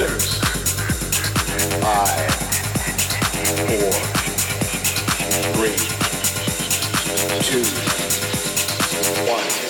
sinners. Five, four, three, two, one.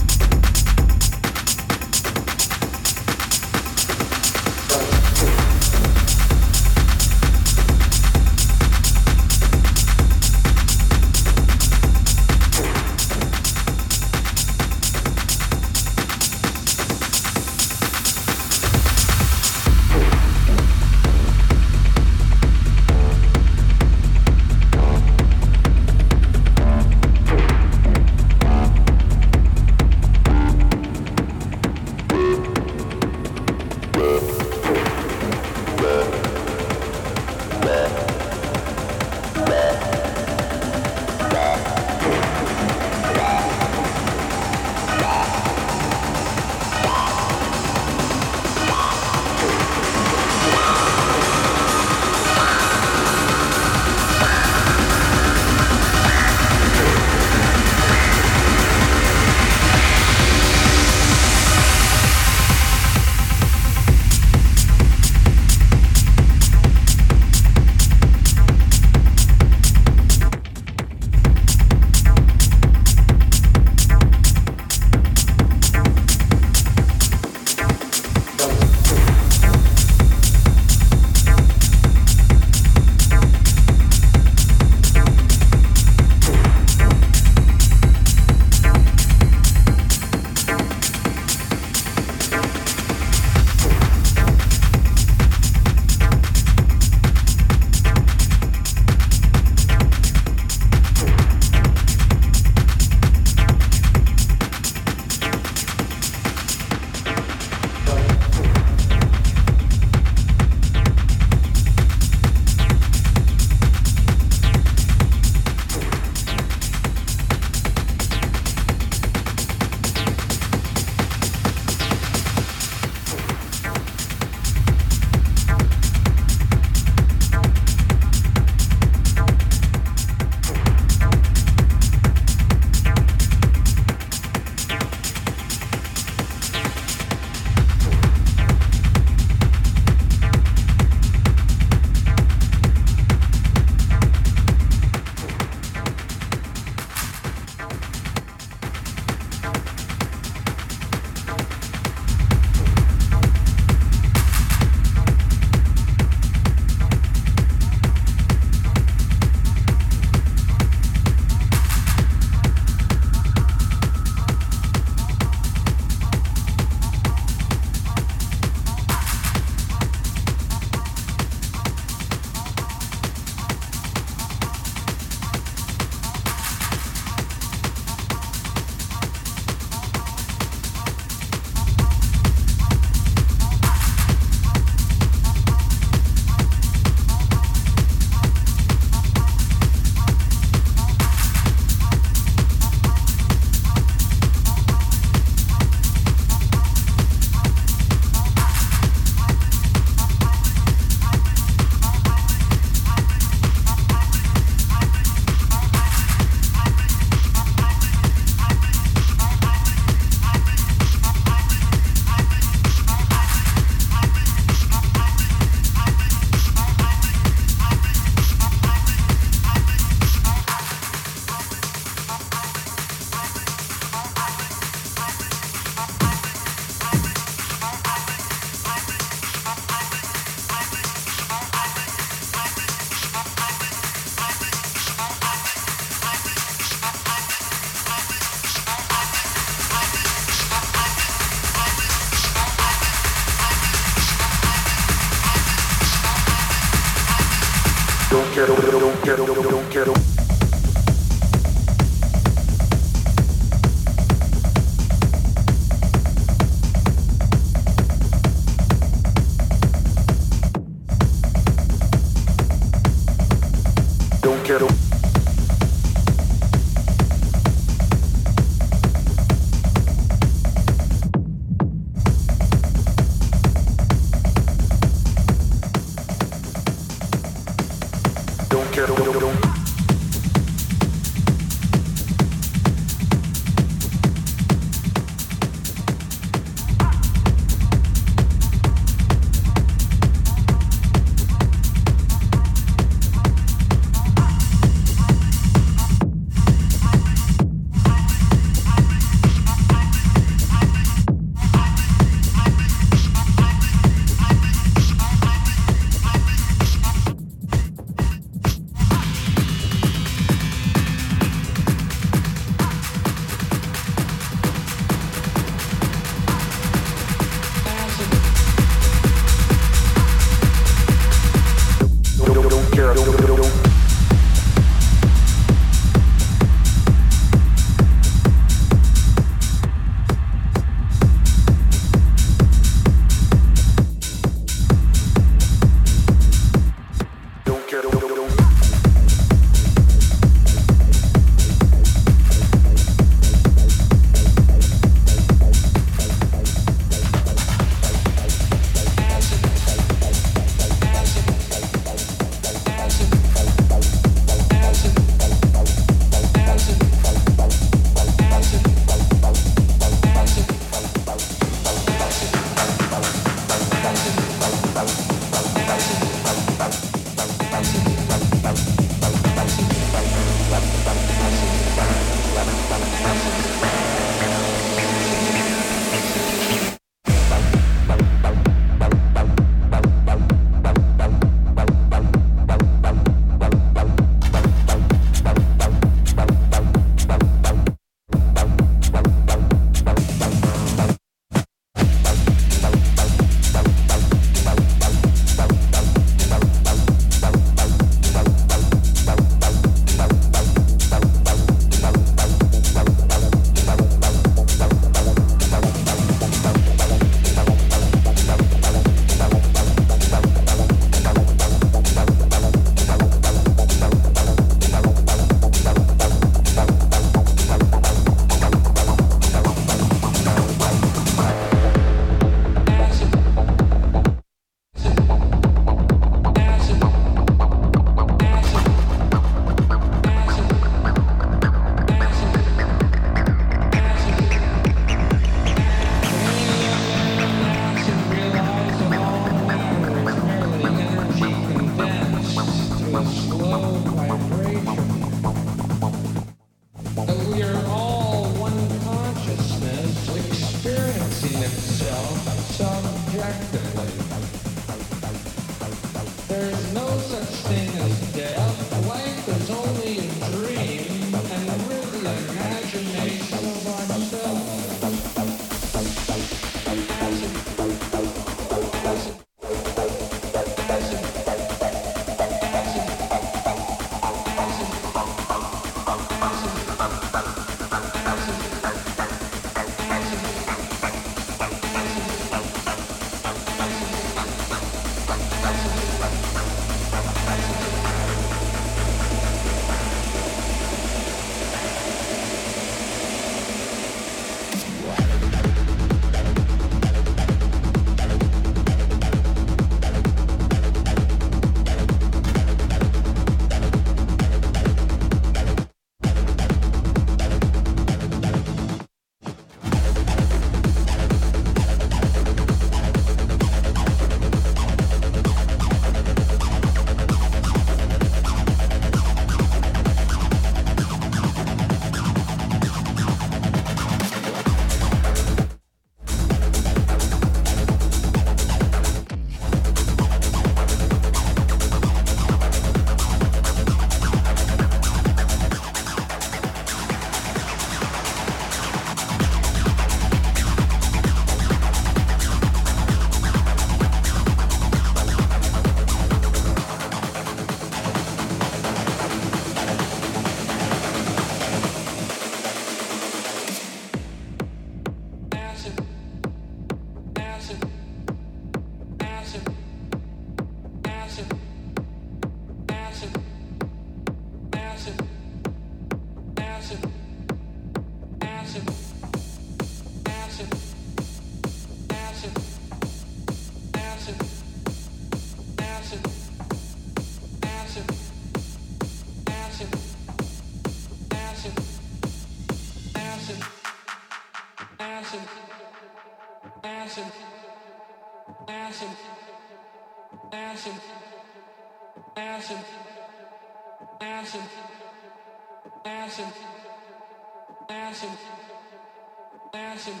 Acid,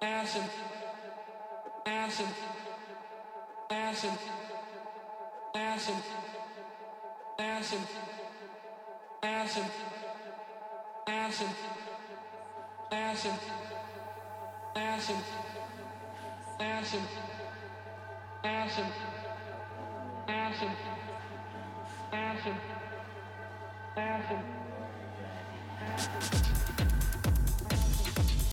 acid, acid, acid, acid, acid, acid, acid, acid, acid, acid, acid, acid, acid, acid, acid.